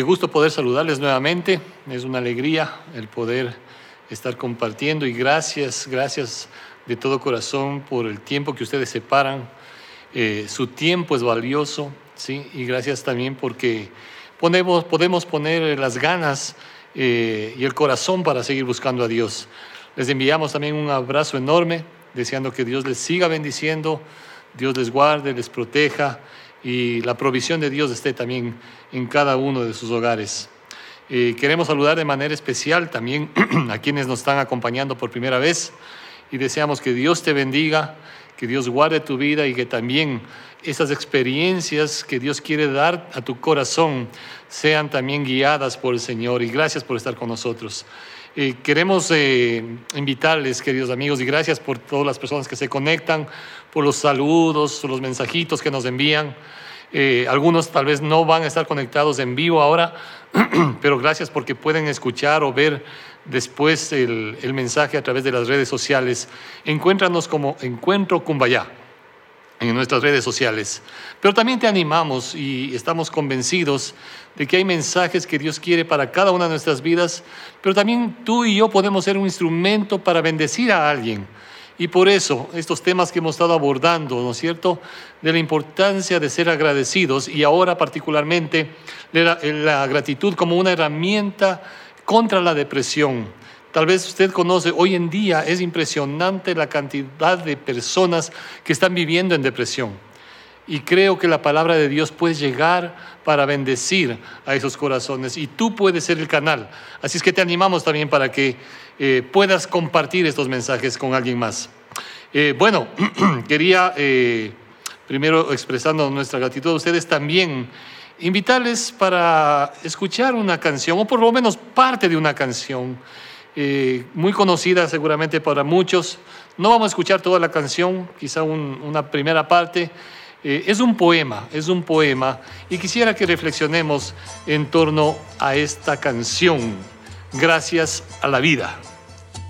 Qué gusto poder saludarles nuevamente. Es una alegría el poder estar compartiendo y gracias, gracias de todo corazón por el tiempo que ustedes separan. Eh, su tiempo es valioso, ¿sí? Y gracias también porque podemos, podemos poner las ganas eh, y el corazón para seguir buscando a Dios. Les enviamos también un abrazo enorme, deseando que Dios les siga bendiciendo, Dios les guarde, les proteja y la provisión de Dios esté también en cada uno de sus hogares. Eh, queremos saludar de manera especial también a quienes nos están acompañando por primera vez y deseamos que Dios te bendiga, que Dios guarde tu vida y que también esas experiencias que Dios quiere dar a tu corazón sean también guiadas por el Señor. Y gracias por estar con nosotros. Eh, queremos eh, invitarles, queridos amigos, y gracias por todas las personas que se conectan, por los saludos, por los mensajitos que nos envían. Eh, algunos tal vez no van a estar conectados en vivo ahora, pero gracias porque pueden escuchar o ver después el, el mensaje a través de las redes sociales. Encuéntranos como Encuentro Cumbayá en nuestras redes sociales. Pero también te animamos y estamos convencidos de que hay mensajes que Dios quiere para cada una de nuestras vidas, pero también tú y yo podemos ser un instrumento para bendecir a alguien. Y por eso estos temas que hemos estado abordando, ¿no es cierto?, de la importancia de ser agradecidos y ahora particularmente la, gratitud como una herramienta contra la depresión Tal vez usted conoce, hoy en día es impresionante la cantidad de personas que están viviendo en depresión. Y creo que la palabra de Dios puede llegar para bendecir a esos corazones y tú puedes ser el canal. Así es que te animamos también para que eh, puedas compartir estos mensajes con alguien más. Eh, bueno, quería eh, primero expresando nuestra gratitud a ustedes también invitarles para escuchar una canción o por lo menos parte de una canción muy conocida seguramente para muchos. No vamos a escuchar toda la canción, quizá una primera parte. Es un poema, es un poema, y quisiera que reflexionemos en torno a esta canción, Gracias a la vida.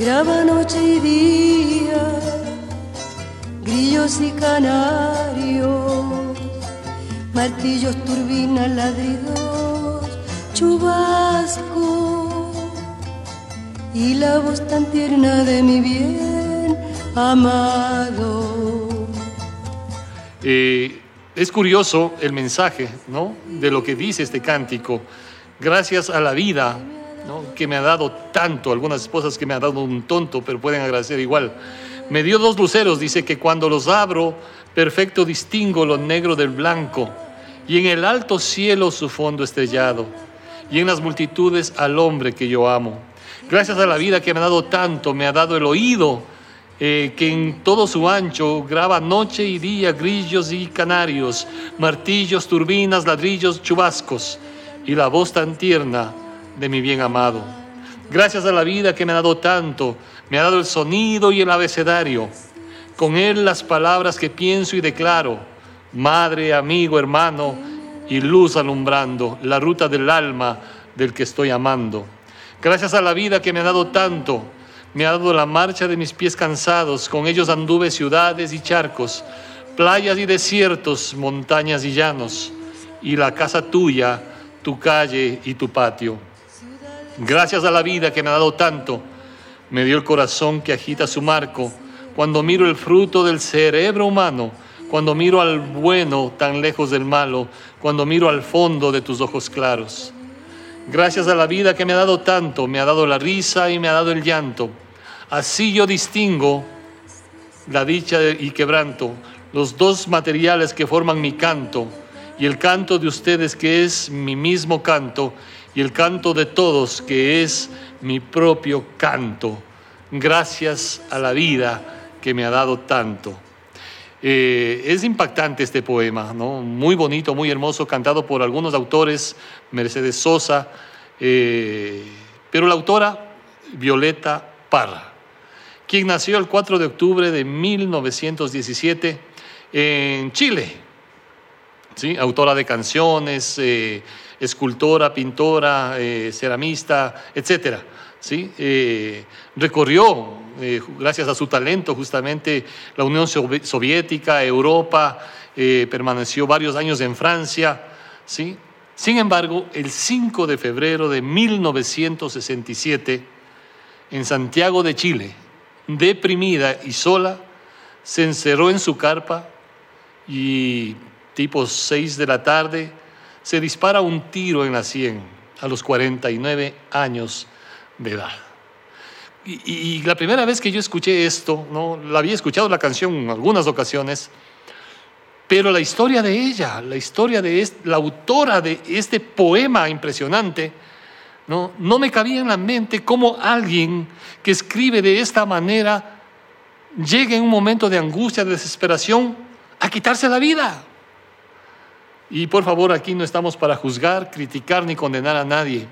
graba noche y día, grillos y canarios, martillos, turbinas, ladridos, chubascos y la voz tan tierna de mi bien amado. Es curioso el mensaje, ¿no? De lo que dice este cántico. Gracias a la vida. Que me ha dado tanto. Algunas esposas que me han dado un tonto, pero pueden agradecer igual. Me dio dos luceros, dice que cuando los abro, perfecto distingo lo negro del blanco. Y en el alto cielo su fondo estrellado. Y en las multitudes al hombre que yo amo. Gracias a la vida que me ha dado tanto, me ha dado el oído, eh, que en todo su ancho graba noche y día grillos y canarios, martillos, turbinas, ladrillos, chubascos, y la voz tan tierna de mi bien amado. Gracias a la vida que me ha dado tanto, me ha dado el sonido y el abecedario, con él las palabras que pienso y declaro, madre, amigo, hermano, y luz alumbrando la ruta del alma del que estoy amando. Gracias a la vida que me ha dado tanto, me ha dado la marcha de mis pies cansados, con ellos anduve ciudades y charcos, playas y desiertos, montañas y llanos, y la casa tuya, tu calle y tu patio. Gracias a la vida que me ha dado tanto, me dio el corazón que agita su marco, cuando miro el fruto del cerebro humano, cuando miro al bueno tan lejos del malo, cuando miro al fondo de tus ojos claros. Gracias a la vida que me ha dado tanto, me ha dado la risa y me ha dado el llanto. Así yo distingo la dicha y quebranto, los dos materiales que forman mi canto, y el canto de ustedes que es mi mismo canto, y el canto de todos que es mi propio canto. Gracias a la vida que me ha dado tanto. Eh, es impactante este poema, ¿no? muy bonito, muy hermoso, cantado por algunos autores, Mercedes Sosa, eh, pero la autora Violeta Parra, quien nació el 4 de octubre de 1917 en Chile, ¿sí? autora de canciones, eh, escultora, pintora, ceramista, etc. ¿sí? recorrió eh, gracias a su talento, justamente la Unión Soviética, Europa, eh, permaneció varios años en Francia. ¿sí? Sin embargo, el 5 de febrero de 1967, en Santiago de Chile, deprimida y sola, se encerró en su carpa y tipo 6 de la tarde se dispara un tiro en la sien a los 49 años de edad. Y, la primera vez que yo escuché esto, ¿no? la había escuchado la canción en algunas ocasiones, pero la historia de ella, la historia de la autora de este poema impresionante, ¿no? no me cabía en la mente cómo alguien que escribe de esta manera llegue en un momento de angustia, de desesperación, a quitarse la vida. Y por favor, aquí no estamos para juzgar, criticar ni condenar a nadie.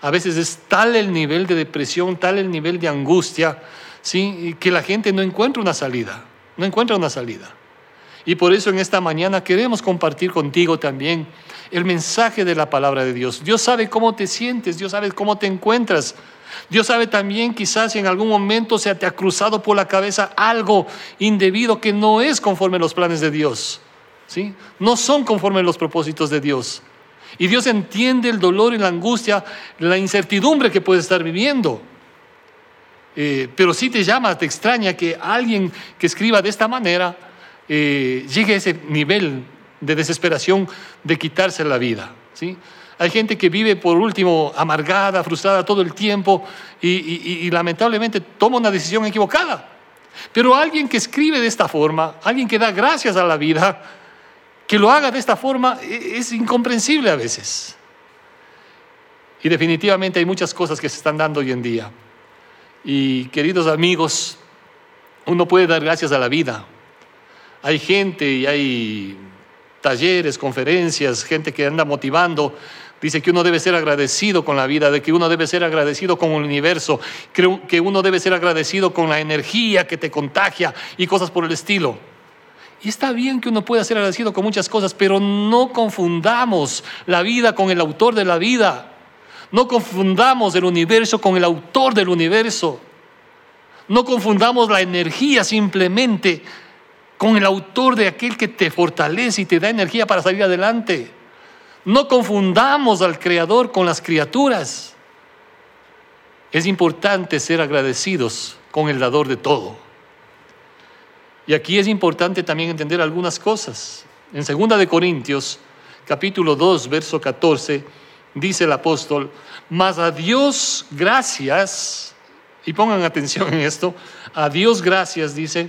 A veces es tal el nivel de depresión, tal el nivel de angustia, ¿sí? que la gente no encuentra una salida, no encuentra una salida. Y por eso en esta mañana queremos compartir contigo también el mensaje de la palabra de Dios. Dios sabe cómo te sientes, Dios sabe cómo te encuentras. Dios sabe también quizás si en algún momento se te ha cruzado por la cabeza algo indebido que no es conforme a los planes de Dios. No son conforme los propósitos de Dios. Y Dios entiende el dolor y la angustia, la incertidumbre que puedes estar viviendo. Eh, pero sí te llama, te extraña que alguien que escriba de esta manera eh, llegue a ese nivel de desesperación de quitarse la vida. ¿sí? Hay gente que vive por último amargada, frustrada todo el tiempo y lamentablemente toma una decisión equivocada. Pero alguien que escribe de esta forma, alguien que da gracias a la vida, que lo haga de esta forma e, es incomprensible a veces. Y definitivamente hay muchas cosas que se están dando hoy en día. Y queridos amigos, uno puede dar gracias a la vida. Hay gente y hay talleres, conferencias, gente que anda motivando. Dice que uno debe ser agradecido con la vida, de que uno debe ser agradecido con el universo, que uno debe ser agradecido con la energía que te contagia y cosas por el estilo. Y está bien que uno pueda ser agradecido con muchas cosas, pero no confundamos la vida con el autor de la vida. No confundamos el universo con el autor del universo. No confundamos la energía simplemente con el autor de aquel que te fortalece y te da energía para salir adelante. No confundamos al creador con las criaturas. Es importante ser agradecidos con el dador de todo. Y aquí es importante también entender algunas cosas. En 2 de Corintios, capítulo 2, verso 14, dice el apóstol, mas a Dios gracias, y pongan atención en esto, a Dios gracias, dice,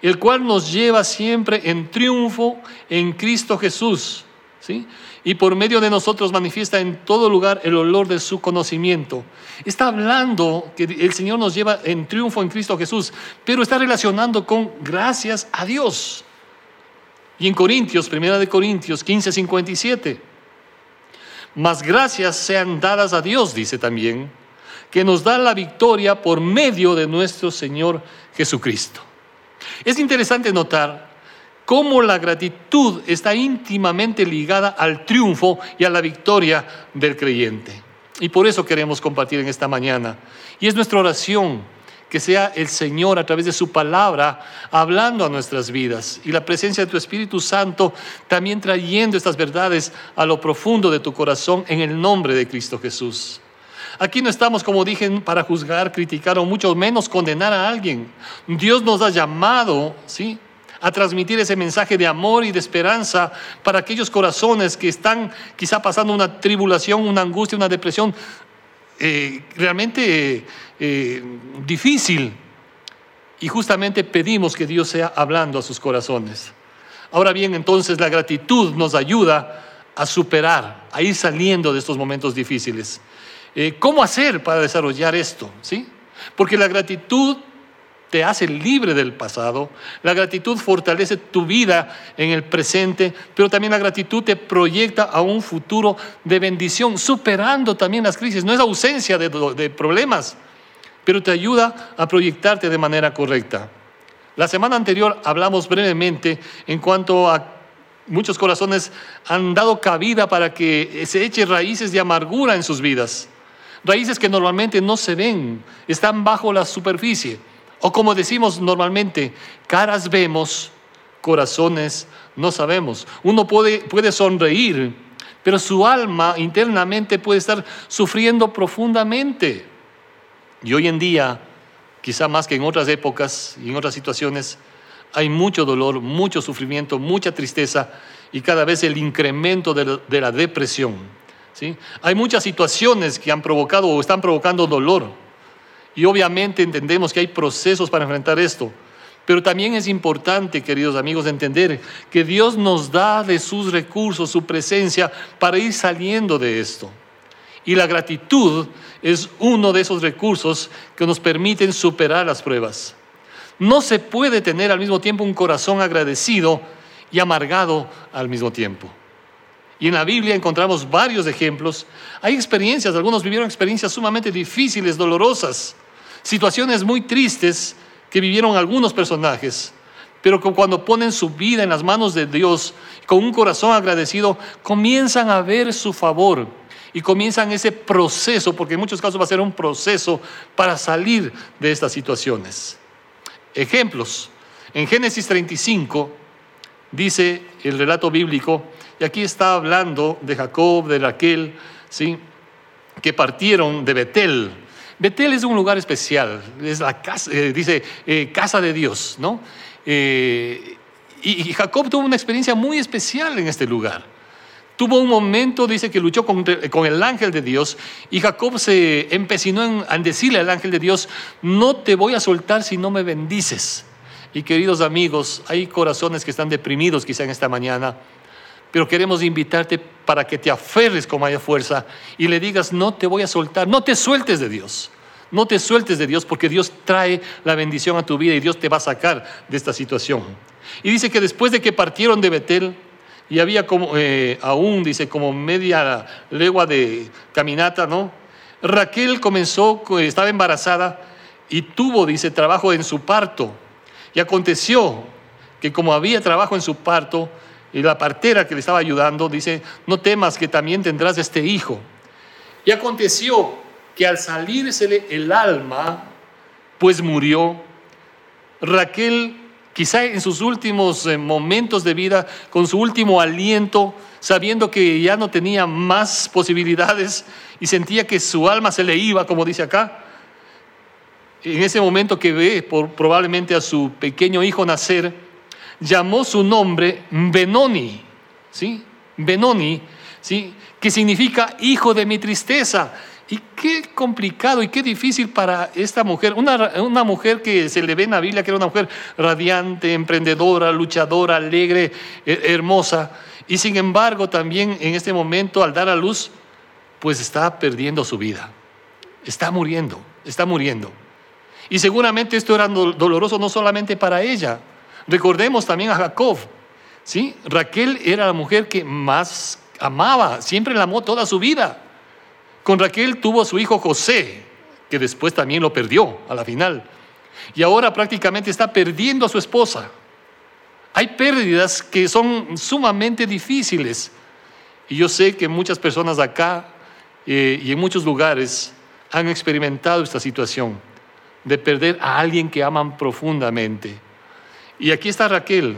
el cual nos lleva siempre en triunfo en Cristo Jesús, ¿sí? y por medio de nosotros manifiesta en todo lugar el olor de su conocimiento. Está hablando que el Señor nos lleva en triunfo en Cristo Jesús, pero está relacionando con gracias a Dios. Y en Corintios, primera de Corintios 15, 57, más gracias sean dadas a Dios, dice también, que nos da la victoria por medio de nuestro Señor Jesucristo. Es interesante notar cómo la gratitud está íntimamente ligada al triunfo y a la victoria del creyente. Y por eso queremos compartir en esta mañana. Y es nuestra oración que sea el Señor a través de su palabra hablando a nuestras vidas y la presencia de tu Espíritu Santo también trayendo estas verdades a lo profundo de tu corazón en el nombre de Cristo Jesús. Aquí no estamos, como dije, para juzgar, criticar o mucho menos condenar a alguien. Dios nos ha llamado, ¿sí? A transmitir ese mensaje de amor y de esperanza para aquellos corazones que están quizá pasando una tribulación, una angustia, una depresión eh, realmente eh, difícil. Y justamente pedimos que Dios sea hablando a sus corazones. Ahora bien, entonces la gratitud nos ayuda a superar, a ir saliendo de estos momentos difíciles. Eh, ¿Cómo hacer para desarrollar esto? ¿Sí? Porque la gratitud te hace libre del pasado, la gratitud fortalece tu vida en el presente, pero también la gratitud te proyecta a un futuro de bendición, superando también las crisis. No es ausencia de, de problemas, pero te ayuda a proyectarte de manera correcta. La semana anterior hablamos brevemente en cuanto a muchos corazones han dado cabida para que se eche raíces de amargura en sus vidas. Raíces que normalmente no se ven, están bajo la superficie. O como decimos normalmente, caras vemos, corazones no sabemos. Uno puede, puede sonreír, pero su alma internamente puede estar sufriendo profundamente. Y hoy en día, quizá más que en otras épocas y en otras situaciones, hay mucho dolor, mucho sufrimiento, mucha tristeza y cada vez el incremento de la, depresión. ¿sí? Hay muchas situaciones que han provocado o están provocando dolor. Y obviamente entendemos que hay procesos para enfrentar esto. Pero también es importante, queridos amigos, entender que Dios nos da de sus recursos, su presencia, para ir saliendo de esto. Y la gratitud es uno de esos recursos que nos permiten superar las pruebas. No se puede tener al mismo tiempo un corazón agradecido y amargado al mismo tiempo. Y en la Biblia encontramos varios ejemplos. Hay experiencias, algunos vivieron experiencias sumamente difíciles, dolorosas, situaciones muy tristes que vivieron algunos personajes, pero que cuando ponen su vida en las manos de Dios, con un corazón agradecido, comienzan a ver su favor y comienzan ese proceso, porque en muchos casos va a ser un proceso para salir de estas situaciones. Ejemplos. En Génesis 35 dice el relato bíblico, y aquí está hablando de Jacob, de Raquel, ¿sí? que partieron de Betel. Betel es un lugar especial, es la casa, eh, dice eh, casa de Dios, ¿no? Eh, y, Jacob tuvo una experiencia muy especial en este lugar. Tuvo un momento, dice que luchó con, el ángel de Dios y Jacob se empecinó en, en decirle al ángel de Dios, no te voy a soltar si no me bendices. Y queridos amigos, hay corazones que están deprimidos quizá en esta mañana, pero queremos invitarte para que te aferres con mayor fuerza y le digas, no te voy a soltar, no te sueltes de Dios. No te sueltes de Dios porque Dios trae la bendición a tu vida y Dios te va a sacar de esta situación. Y dice que después de que partieron de Betel, y había como, eh, aún, dice, como media legua de caminata, ¿no? Raquel comenzó, estaba embarazada y tuvo, dice, trabajo en su parto. Y aconteció que como había trabajo en su parto, y la partera que le estaba ayudando dice, no temas que también tendrás este hijo. Y aconteció que al salírsele el alma, pues murió, Raquel, quizá en sus últimos eh, momentos de vida, con su último aliento, sabiendo que ya no tenía más posibilidades y sentía que su alma se le iba, como dice acá, en ese momento que ve probablemente a su pequeño hijo nacer, llamó su nombre Benoni, ¿sí? Benoni, ¿sí? Que significa hijo de mi tristeza. Y qué complicado y qué difícil para esta mujer, una, una, mujer que se le ve en la Biblia que era una mujer radiante, emprendedora, luchadora, alegre, hermosa, y sin embargo también en este momento al dar a luz, pues está perdiendo su vida, está muriendo, está muriendo. Y seguramente esto era doloroso no solamente para ella. Recordemos también a Jacob. ¿sí? Raquel era la mujer que más amaba, siempre la amó toda su vida. Con Raquel tuvo a su hijo José, que después también lo perdió a la final. Y ahora prácticamente está perdiendo a su esposa. Hay pérdidas que son sumamente difíciles. Y yo sé que muchas personas acá eh, y en muchos lugares han experimentado esta situación de perder a alguien que aman profundamente. Y aquí está Raquel,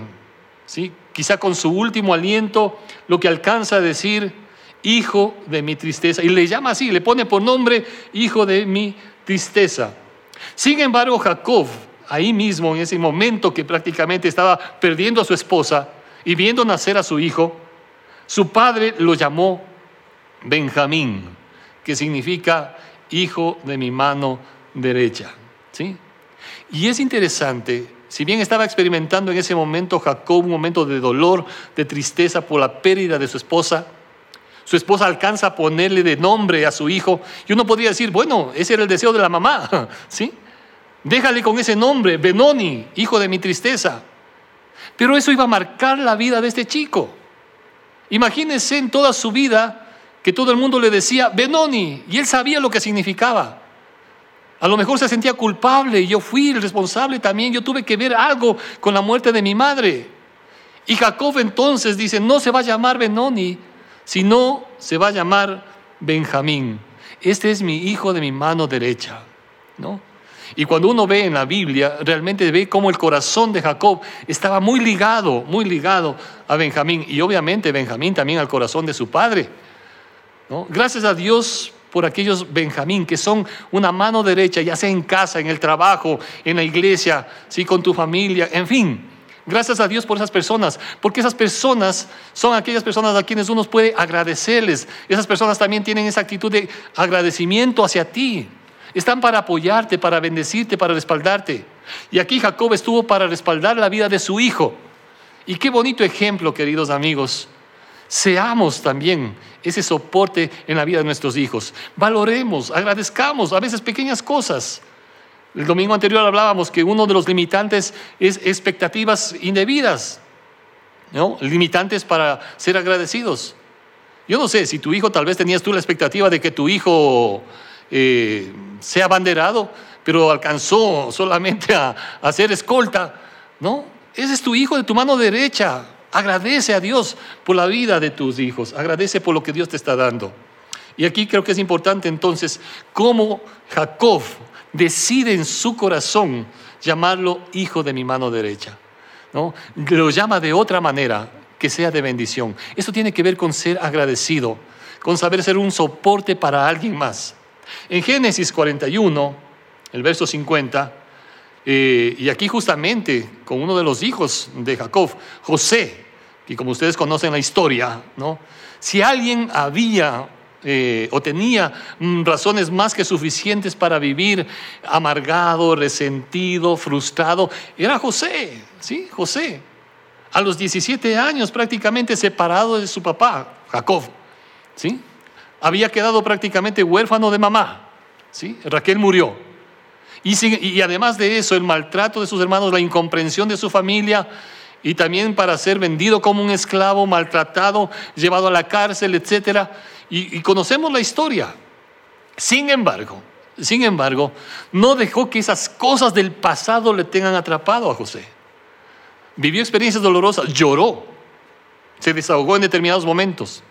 ¿sí? quizá con su último aliento, lo que alcanza a decir, hijo de mi tristeza. Y le llama así, le pone por nombre, hijo de mi tristeza. Sin embargo, Jacob, ahí mismo, en ese momento que prácticamente estaba perdiendo a su esposa y viendo nacer a su hijo, su padre lo llamó Benjamín, que significa hijo de mi mano derecha. ¿sí? Y es interesante, si bien estaba experimentando en ese momento Jacob un momento de dolor, de tristeza por la pérdida de su esposa, su esposa alcanza a ponerle de nombre a su hijo y uno podría decir, bueno, ese era el deseo de la mamá, ¿sí? Déjale con ese nombre, Benoni, hijo de mi tristeza. Pero eso iba a marcar la vida de este chico. Imagínense en toda su vida que todo el mundo le decía Benoni y él sabía lo que significaba. A lo mejor se sentía culpable yo fui el responsable también, yo tuve que ver algo con la muerte de mi madre. Y Jacob entonces dice, no se va a llamar Benoni, sino se va a llamar Benjamín. Este es mi hijo de mi mano derecha, ¿no? Y cuando uno ve en la Biblia, realmente ve cómo el corazón de Jacob estaba muy ligado, muy ligado a Benjamín. Y obviamente Benjamín también al corazón de su padre. Gracias a Dios por aquellos Benjamín que son una mano derecha, ya sea en casa, en el trabajo, en la iglesia, ¿sí? con tu familia, en fin. Gracias a Dios por esas personas, porque esas personas son aquellas personas a quienes uno puede agradecerles. Esas personas también tienen esa actitud de agradecimiento hacia ti. Están para apoyarte, para bendecirte, para respaldarte. Y aquí Jacob estuvo para respaldar la vida de su hijo. Y qué bonito ejemplo, queridos amigos. Seamos también ese soporte en la vida de nuestros hijos. Valoremos, agradezcamos a veces pequeñas cosas. El domingo anterior hablábamos que uno de los limitantes es expectativas indebidas, ¿no? Limitantes para ser agradecidos. Yo no sé si tu hijo, tal vez tenías tú la expectativa de que tu hijo eh, sea abanderado, pero alcanzó solamente a, a ser escolta, ¿no? Ese es tu hijo de tu mano derecha. Agradece a Dios por la vida de tus hijos. Agradece por lo que Dios te está dando. Y aquí creo que es importante entonces cómo Jacob decide en su corazón llamarlo hijo de mi mano derecha. ¿no? Lo llama de otra manera, que sea de bendición. Esto tiene que ver con ser agradecido, con saber ser un soporte para alguien más. En Génesis 41, el verso 50, eh, y aquí justamente con uno de los hijos de Jacob, José, que como ustedes conocen la historia, ¿no? si alguien había eh, o tenía mm, razones más que suficientes para vivir amargado, resentido, frustrado, era José, ¿sí? José. A los 17 años prácticamente separado de su papá, Jacob, ¿sí? había quedado prácticamente huérfano de mamá. ¿sí? Raquel murió. Y, además de eso, el maltrato de sus hermanos, la incomprensión de su familia, y también para ser vendido como un esclavo, maltratado, llevado a la cárcel, etc. Y, conocemos la historia. Sin embargo, sin embargo, no dejó que esas cosas del pasado le tengan atrapado a José. Vivió experiencias dolorosas, lloró, se desahogó en determinados momentos.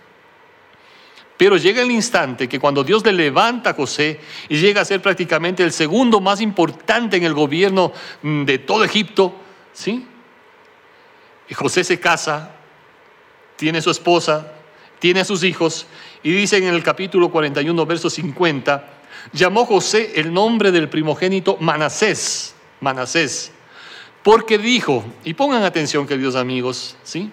Pero llega el instante que cuando Dios le levanta a José y llega a ser prácticamente el segundo más importante en el gobierno mm, de todo Egipto, ¿sí? José se casa, tiene su esposa, tiene a sus hijos, y dice en el capítulo 41, verso 50, llamó José el nombre del primogénito Manasés, Manasés, porque dijo, y pongan atención queridos amigos, ¿sí?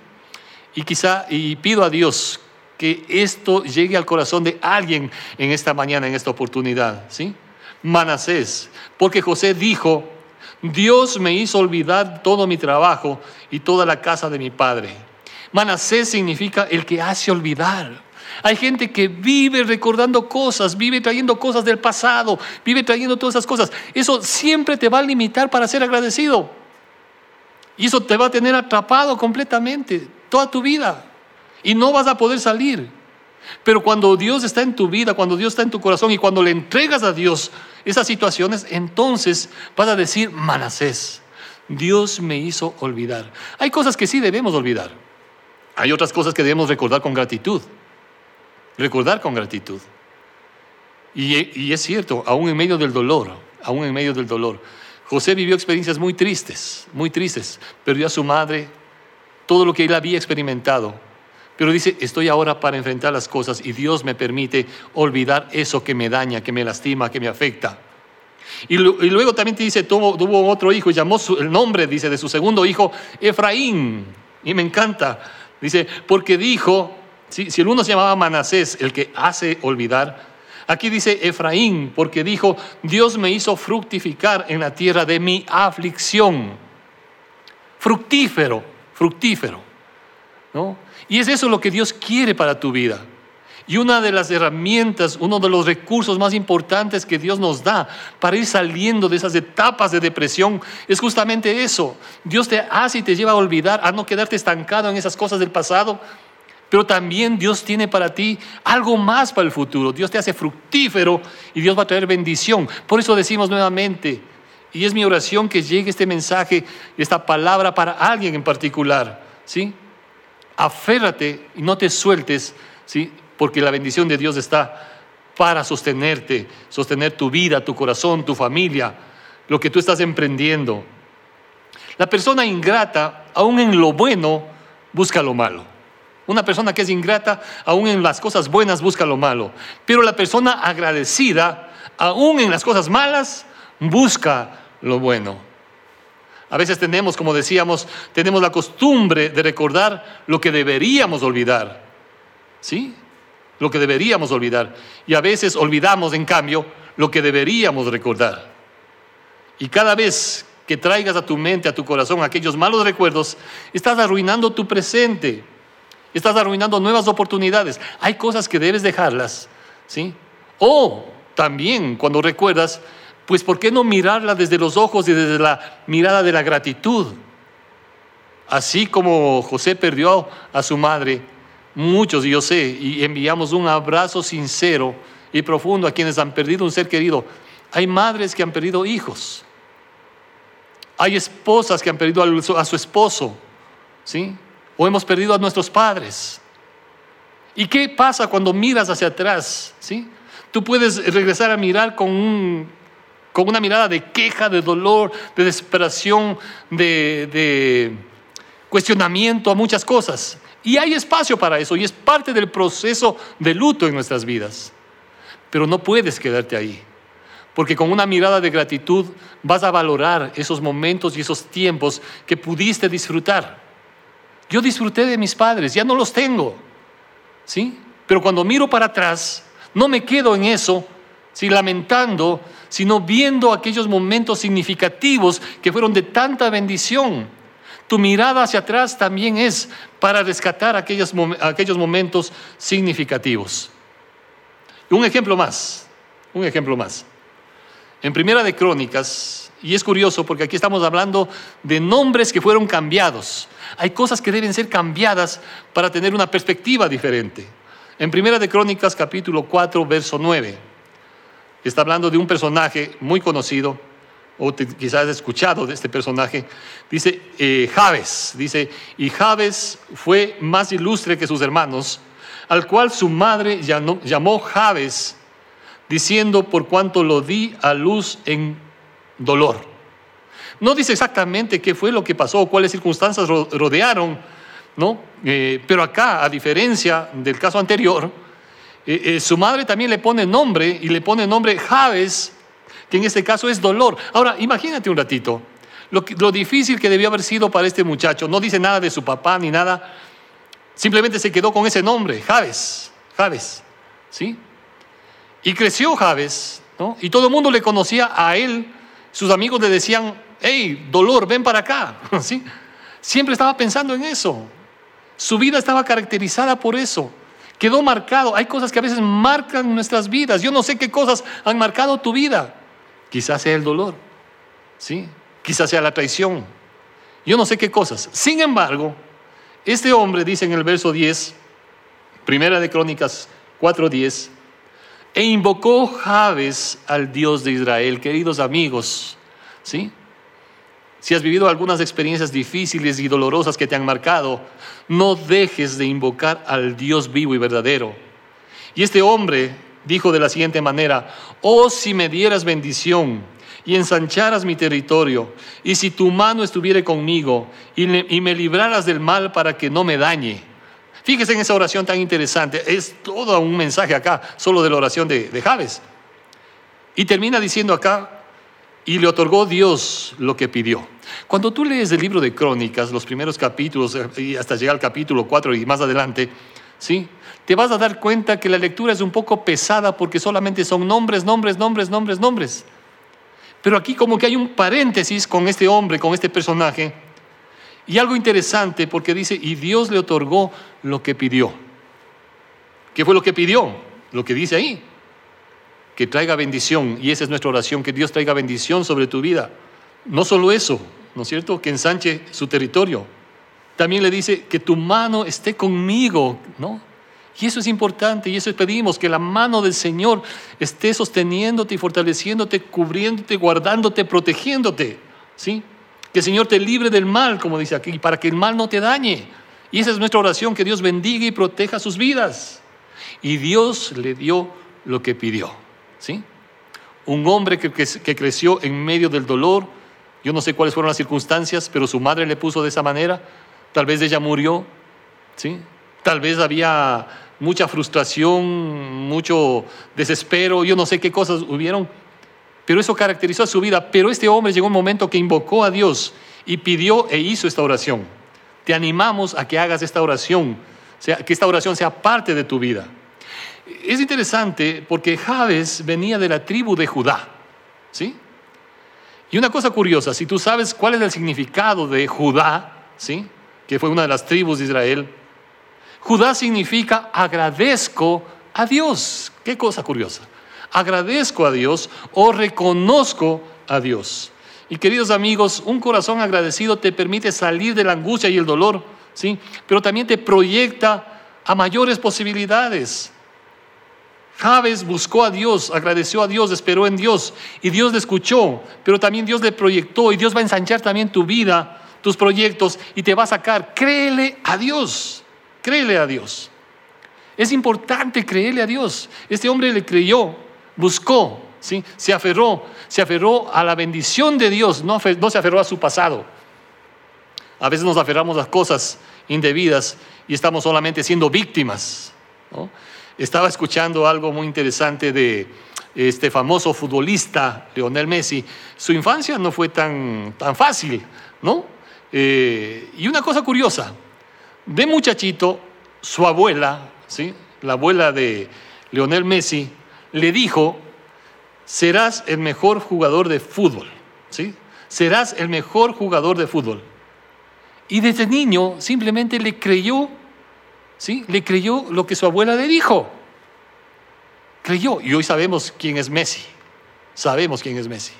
Y quizá, y pido a Dios que esto llegue al corazón de alguien en esta mañana, en esta oportunidad, ¿sí? Manasés, porque José dijo, Dios me hizo olvidar todo mi trabajo y toda la casa de mi padre. Manasés significa el que hace olvidar. Hay gente que vive recordando cosas, vive trayendo cosas del pasado, vive trayendo todas esas cosas. Eso siempre te va a limitar para ser agradecido. Y eso te va a tener atrapado completamente toda tu vida y no vas a poder salir. Pero cuando Dios está en tu vida, cuando Dios está en tu corazón y cuando le entregas a Dios esas situaciones, entonces vas a decir, Manasés, Dios me hizo olvidar. Hay cosas que sí debemos olvidar. Hay otras cosas que debemos recordar con gratitud. Recordar con gratitud. Y, y es cierto, aún en medio del dolor, aún en medio del dolor, José vivió experiencias muy tristes, muy tristes. Perdió a su madre, todo lo que él había experimentado pero dice, estoy ahora para enfrentar las cosas y Dios me permite olvidar eso que me daña, que me lastima, que me afecta. Y, luego también te dice, tuvo, otro hijo y llamó el nombre, dice, de su segundo hijo, Efraín. Y me encanta. Dice, porque dijo, si el uno se llamaba Manasés, el que hace olvidar, aquí dice Efraín, porque dijo, Dios me hizo fructificar en la tierra de mi aflicción. Fructífero, fructífero. ¿no? Y es eso lo que Dios quiere para tu vida. Y una de las herramientas, uno de los recursos más importantes que Dios nos da para ir saliendo de esas etapas de depresión es justamente eso. Dios te hace y te lleva a olvidar, a no quedarte estancado en esas cosas del pasado. Pero también Dios tiene para ti algo más para el futuro. Dios te hace fructífero y Dios va a traer bendición. Por eso decimos nuevamente, y es mi oración que llegue este mensaje, esta palabra para alguien en particular. ¿sí? Aférrate y no te sueltes. ¿sí? porque la bendición de Dios está para sostenerte, sostener tu vida, tu corazón, tu familia, lo que tú estás emprendiendo. La persona ingrata, aún en lo bueno, busca lo malo. Una persona que es ingrata, aún en las cosas buenas, busca lo malo. Pero la persona agradecida, aún en las cosas malas, busca lo bueno. A veces tenemos, como decíamos, tenemos la costumbre de recordar lo que deberíamos olvidar. ¿Sí? lo que deberíamos olvidar. Y a veces olvidamos, en cambio, lo que deberíamos recordar. Y cada vez que traigas a tu mente, a tu corazón aquellos malos recuerdos, estás arruinando tu presente, estás arruinando nuevas oportunidades. Hay cosas que debes dejarlas, ¿sí? O también cuando recuerdas, pues ¿por qué no mirarla desde los ojos y desde la mirada de la gratitud? Así como José perdió a su madre, muchos, yo sé, y enviamos un abrazo sincero y profundo a quienes han perdido un ser querido. Hay madres que han perdido hijos. Hay esposas que han perdido a su esposo, ¿sí? O hemos perdido a nuestros padres. ¿Y qué pasa cuando miras hacia atrás, ¿sí? Tú puedes regresar a mirar con, con una mirada de queja, de dolor, de desesperación, de, cuestionamiento a muchas cosas. Y hay espacio para eso y es parte del proceso de luto en nuestras vidas. Pero no puedes quedarte ahí, porque con una mirada de gratitud vas a valorar esos momentos y esos tiempos que pudiste disfrutar. Yo disfruté de mis padres, ya no los tengo, ¿sí? Pero cuando miro para atrás, no me quedo en eso, ¿sí? lamentando, sino viendo aquellos momentos significativos que fueron de tanta bendición tu mirada hacia atrás también es para rescatar aquellos, aquellos momentos significativos. Un ejemplo más, un ejemplo más. En Primera de Crónicas, y es curioso porque aquí estamos hablando de nombres que fueron cambiados. Hay cosas que deben ser cambiadas para tener una perspectiva diferente. En Primera de Crónicas capítulo 4, verso 9, está hablando de un personaje muy conocido o quizás has escuchado de este personaje, dice eh, Javes, dice, y Javes fue más ilustre que sus hermanos, al cual su madre llamó, llamó Javes, diciendo, por cuanto lo di a luz en dolor. No dice exactamente qué fue lo que pasó, cuáles circunstancias rodearon, ¿no? Eh, pero acá, a diferencia del caso anterior, eh, su madre también le pone nombre y le pone nombre Javes, que en este caso es dolor. Ahora, imagínate un ratito, lo, lo difícil que debió haber sido para este muchacho. No dice nada de su papá ni nada, simplemente se quedó con ese nombre, Javes, Javes, ¿sí? Y creció Javes, ¿no? Y todo el mundo le conocía a él, sus amigos le decían, hey, dolor, ven para acá, ¿sí? Siempre estaba pensando en eso. Su vida estaba caracterizada por eso. Quedó marcado. Hay cosas que a veces marcan nuestras vidas. Yo no sé qué cosas han marcado tu vida. Quizás sea el dolor, ¿sí? Quizás sea la traición. Yo no sé qué cosas. Sin embargo, este hombre dice en el verso 10, Primera de Crónicas 4:10, e invocó Javes al Dios de Israel, queridos amigos, ¿sí? Si has vivido algunas experiencias difíciles y dolorosas que te han marcado, no dejes de invocar al Dios vivo y verdadero. Y este hombre dijo de la siguiente manera, oh si me dieras bendición y ensancharas mi territorio, y si tu mano estuviera conmigo y, me libraras del mal para que no me dañe. Fíjese en esa oración tan interesante, es todo un mensaje acá, solo de la oración de, de Javes. Y termina diciendo acá, y le otorgó Dios lo que pidió. Cuando tú lees el libro de Crónicas, los primeros capítulos, eh, y hasta llegar al capítulo 4 y más adelante, ¿sí? te vas a dar cuenta que la lectura es un poco pesada porque solamente son nombres, nombres, nombres, nombres, nombres. Pero aquí como que hay un paréntesis con este hombre, con este personaje, y algo interesante porque dice, y Dios le otorgó lo que pidió. ¿Qué fue lo que pidió? Lo que dice ahí que traiga bendición, y esa es nuestra oración, que Dios traiga bendición sobre tu vida. No solo eso, ¿no es cierto? Que ensanche su territorio. También le dice que tu mano esté conmigo, ¿no? Y eso es importante, y eso pedimos, que la mano del Señor esté sosteniéndote y fortaleciéndote, cubriéndote, guardándote, protegiéndote, ¿sí? Que el Señor te libre del mal, como dice aquí, para que el mal no te dañe. Y esa es nuestra oración, que Dios bendiga y proteja sus vidas. Y Dios le dio lo que pidió. ¿Sí? Un hombre que, que, creció en medio del dolor, yo no sé cuáles fueron las circunstancias, pero su madre le puso de esa manera, tal vez ella murió, ¿sí? Tal vez había mucha frustración, mucho desespero, yo no sé qué cosas hubieron, pero eso caracterizó a su vida. Pero este hombre llegó un momento que invocó a Dios y pidió e hizo esta oración. Te animamos a que hagas esta oración, que esta oración sea parte de tu vida es interesante porque Jabes venía de la tribu de Judá, ¿sí? Y una cosa curiosa, si tú sabes cuál es el significado de Judá, ¿sí? Que fue una de las tribus de Israel, Judá significa agradezco a Dios. Qué cosa curiosa. Agradezco a Dios o reconozco a Dios. Y queridos amigos, un corazón agradecido te permite salir de la angustia y el dolor, ¿sí? Pero también te proyecta a mayores posibilidades. Javes buscó a Dios, agradeció a Dios, esperó en Dios y Dios le escuchó, pero también Dios le proyectó y Dios va a ensanchar también tu vida, tus proyectos y te va a sacar. Créele a Dios, créele a Dios. Es importante creerle a Dios. Este hombre le creyó, buscó, ¿sí? se aferró, se aferró a la bendición de Dios, no, no se aferró a su pasado. A veces nos aferramos a cosas indebidas y estamos solamente siendo víctimas. ¿no? Estaba escuchando algo muy interesante de este famoso futbolista Lionel Messi. Su infancia no fue tan, tan fácil, ¿no? Eh, y una cosa curiosa, de muchachito, su abuela, ¿sí? la abuela de Lionel Messi, le dijo, serás el mejor jugador de fútbol, ¿sí? serás el mejor jugador de fútbol. Y desde niño simplemente le creyó ¿sí? Le creyó lo que su abuela le dijo. Creyó. Y hoy sabemos quién es Messi. Sabemos quién es Messi.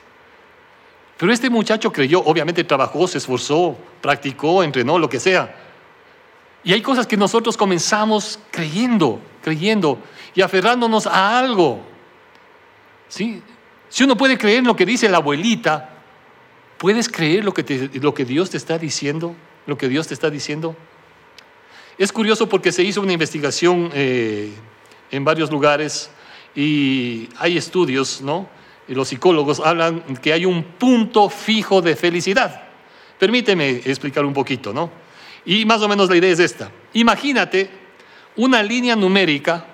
Pero este muchacho creyó, obviamente trabajó, se esforzó, practicó, entrenó, lo que sea. Y hay cosas que nosotros comenzamos creyendo, creyendo y aferrándonos a algo. ¿Sí? Si uno puede creer en lo que dice la abuelita, ¿puedes creer lo que, lo que Dios te está diciendo? Lo que Dios te está diciendo. Es curioso porque se hizo una investigación eh, en varios lugares y hay estudios, ¿no? Y los psicólogos hablan que hay un punto fijo de felicidad. Permíteme explicar un poquito, ¿no? Y más o menos la idea es esta. Imagínate una línea numérica,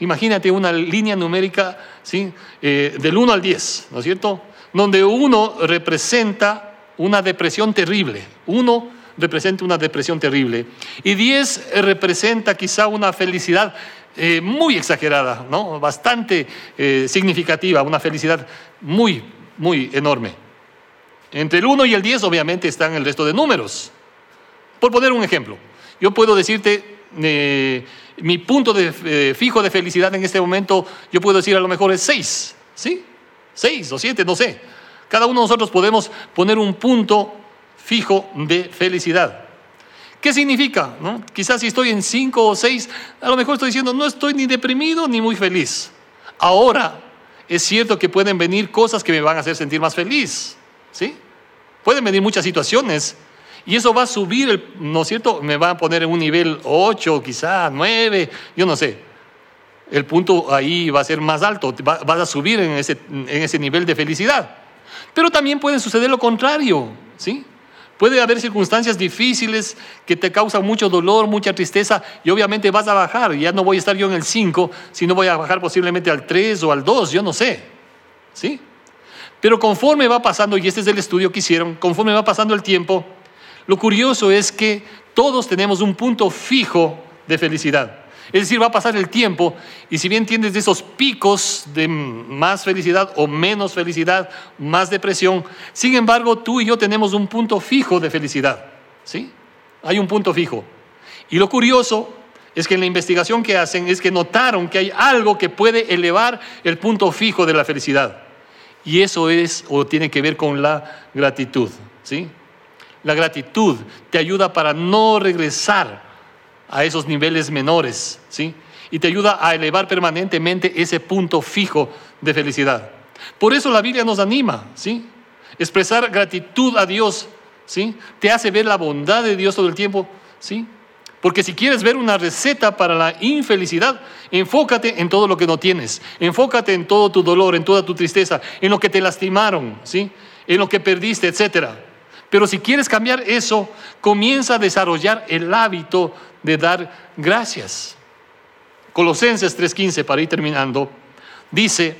imagínate una línea numérica, ¿sí? Eh, del 1 al 10, ¿no es cierto? Donde uno representa una depresión terrible. Uno representa una depresión terrible. Y 10 representa quizá una felicidad eh, muy exagerada, ¿no? bastante eh, significativa, una felicidad muy, muy enorme. Entre el 1 y el 10 obviamente están el resto de números. Por poner un ejemplo, yo puedo decirte eh, mi punto de, fijo de felicidad en este momento, yo puedo decir a lo mejor es 6, ¿sí? 6 o 7, no sé. Cada uno de nosotros podemos poner un punto fijo de felicidad. ¿Qué significa? ¿No? Quizás si estoy en cinco o seis, a lo mejor estoy diciendo, no estoy ni deprimido ni muy feliz. Ahora, es cierto que pueden venir cosas que me van a hacer sentir más feliz. ¿Sí? Pueden venir muchas situaciones y eso va a subir, ¿no es cierto? Me va a poner en un nivel 8, quizá 9, yo no sé. El punto ahí va a ser más alto, vas a subir en ese, en ese nivel de felicidad. Pero también puede suceder lo contrario, ¿sí? Puede haber circunstancias difíciles que te causan mucho dolor, mucha tristeza y obviamente vas a bajar. Ya no voy a estar yo en el 5, sino voy a bajar posiblemente al 3 o al 2, yo no sé. ¿Sí? Pero conforme va pasando, y este es el estudio que hicieron, conforme va pasando el tiempo, lo curioso es que todos tenemos un punto fijo de felicidad. Es decir, va a pasar el tiempo y si bien tienes de esos picos de más felicidad o menos felicidad, más depresión, sin embargo tú y yo tenemos un punto fijo de felicidad. ¿Sí? Hay un punto fijo. Y lo curioso es que en la investigación que hacen es que notaron que hay algo que puede elevar el punto fijo de la felicidad. Y eso es o tiene que ver con la gratitud, ¿sí? La gratitud te ayuda para no regresar a esos niveles menores, ¿sí? Y te ayuda a elevar permanentemente ese punto fijo de felicidad. Por eso la Biblia nos anima, ¿sí? Expresar gratitud a Dios, ¿sí? Te hace ver la bondad de Dios todo el tiempo, ¿sí? Porque si quieres ver una receta para la infelicidad, enfócate en todo lo que no tienes. Enfócate en todo tu dolor, en toda tu tristeza, en lo que te lastimaron, ¿sí? En lo que perdiste, etcétera. Pero si quieres cambiar eso, comienza a desarrollar el hábito de dar gracias. Colosenses 3:15, para ir terminando, dice,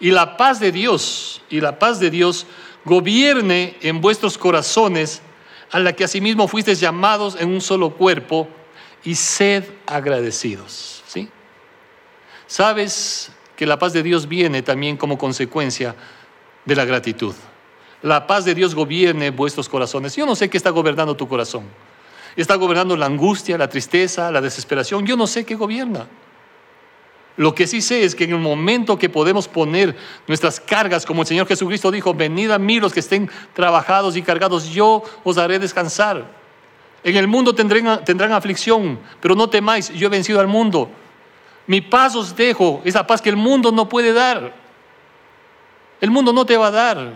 y la paz de Dios, y la paz de Dios gobierne en vuestros corazones, a la que asimismo fuisteis llamados en un solo cuerpo, y sed agradecidos. ¿Sí? Sabes que la paz de Dios viene también como consecuencia de la gratitud. La paz de Dios gobierne vuestros corazones. Yo no sé qué está gobernando tu corazón. Está gobernando la angustia, la tristeza, la desesperación. Yo no sé qué gobierna. Lo que sí sé es que en el momento que podemos poner nuestras cargas, como el Señor Jesucristo dijo, venid a mí los que estén trabajados y cargados, yo os haré descansar. En el mundo tendrán, tendrán aflicción, pero no temáis, yo he vencido al mundo. Mi paz os dejo, esa paz que el mundo no puede dar. El mundo no te va a dar.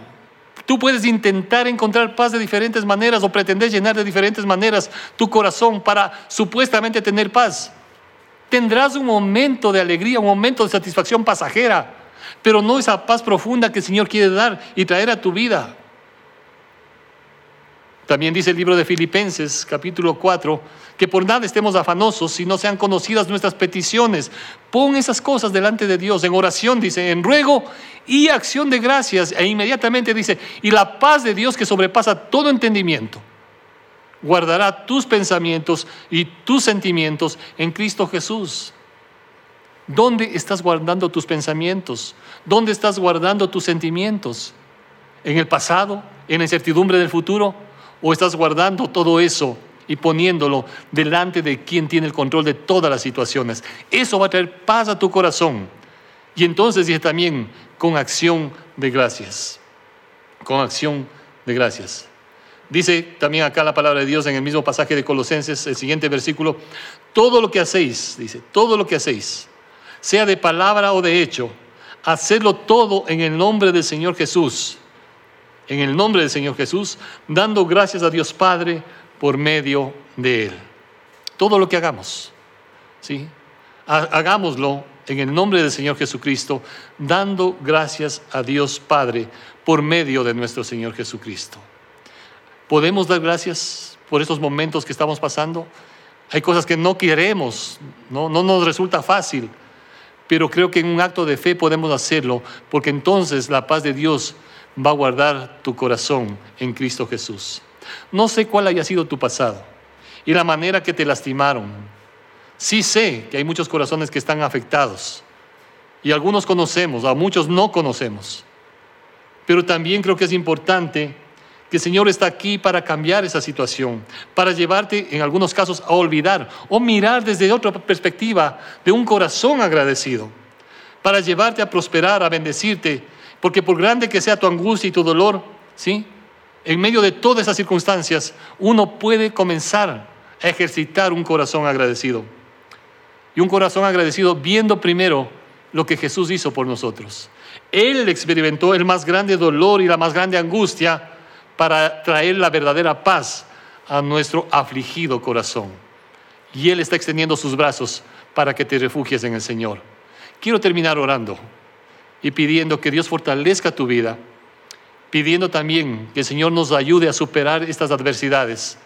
Tú puedes intentar encontrar paz de diferentes maneras o pretender llenar de diferentes maneras tu corazón para supuestamente tener paz. Tendrás un momento de alegría, un momento de satisfacción pasajera, pero no esa paz profunda que el Señor quiere dar y traer a tu vida. También dice el libro de Filipenses, capítulo 4, que por nada estemos afanosos si no sean conocidas nuestras peticiones. Pon esas cosas delante de Dios en oración, dice, en ruego y acción de gracias. E inmediatamente dice, y la paz de Dios que sobrepasa todo entendimiento, guardará tus pensamientos y tus sentimientos en Cristo Jesús. ¿Dónde estás guardando tus pensamientos? ¿Dónde estás guardando tus sentimientos? ¿En el pasado? ¿En la incertidumbre del futuro? ¿O estás guardando todo eso y poniéndolo delante de quien tiene el control de todas las situaciones? Eso va a traer paz a tu corazón. Y entonces dice también con acción de gracias. Con acción de gracias. Dice también acá la palabra de Dios en el mismo pasaje de Colosenses, el siguiente versículo, todo lo que hacéis, dice, todo lo que hacéis, sea de palabra o de hecho, hacedlo todo en el nombre del Señor Jesús en el nombre del Señor Jesús, dando gracias a Dios Padre por medio de Él. Todo lo que hagamos, ¿sí? Hagámoslo en el nombre del Señor Jesucristo, dando gracias a Dios Padre por medio de nuestro Señor Jesucristo. ¿Podemos dar gracias por estos momentos que estamos pasando? Hay cosas que no queremos, no, no nos resulta fácil, pero creo que en un acto de fe podemos hacerlo, porque entonces la paz de Dios va a guardar tu corazón en Cristo Jesús. No sé cuál haya sido tu pasado y la manera que te lastimaron. Sí sé que hay muchos corazones que están afectados y algunos conocemos, a muchos no conocemos. Pero también creo que es importante que el Señor está aquí para cambiar esa situación, para llevarte en algunos casos a olvidar o mirar desde otra perspectiva de un corazón agradecido, para llevarte a prosperar, a bendecirte porque por grande que sea tu angustia y tu dolor, ¿sí? En medio de todas esas circunstancias, uno puede comenzar a ejercitar un corazón agradecido. Y un corazón agradecido viendo primero lo que Jesús hizo por nosotros. Él experimentó el más grande dolor y la más grande angustia para traer la verdadera paz a nuestro afligido corazón. Y Él está extendiendo sus brazos para que te refugies en el Señor. Quiero terminar orando y pidiendo que Dios fortalezca tu vida, pidiendo también que el Señor nos ayude a superar estas adversidades,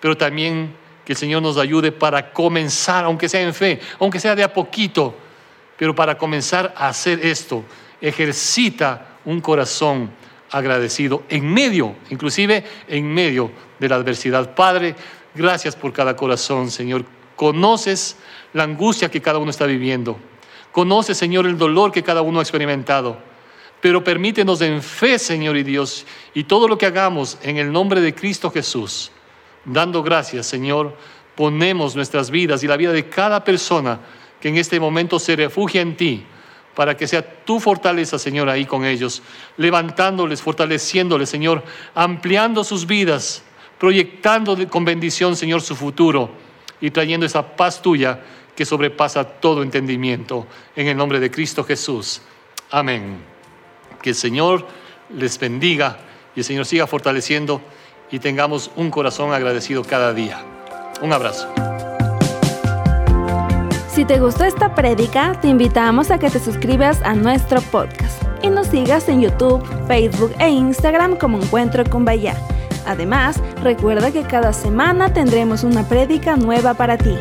pero también que el Señor nos ayude para comenzar, aunque sea en fe, aunque sea de a poquito, pero para comenzar a hacer esto, ejercita un corazón agradecido en medio, inclusive en medio de la adversidad. Padre, gracias por cada corazón, Señor. Conoces la angustia que cada uno está viviendo. Conoces, Señor, el dolor que cada uno ha experimentado. Pero permítenos en fe, Señor y Dios, y todo lo que hagamos en el nombre de Cristo Jesús, dando gracias, Señor, ponemos nuestras vidas y la vida de cada persona que en este momento se refugia en ti, para que sea tu fortaleza, Señor, ahí con ellos, levantándoles, fortaleciéndoles, Señor, ampliando sus vidas, proyectando con bendición, Señor, su futuro y trayendo esa paz tuya que sobrepasa todo entendimiento. En el nombre de Cristo Jesús. Amén. Que el Señor les bendiga y el Señor siga fortaleciendo y tengamos un corazón agradecido cada día. Un abrazo. Si te gustó esta prédica, te invitamos a que te suscribas a nuestro podcast y nos sigas en YouTube, Facebook e Instagram como Encuentro con Bahía. Además, recuerda que cada semana tendremos una prédica nueva para ti.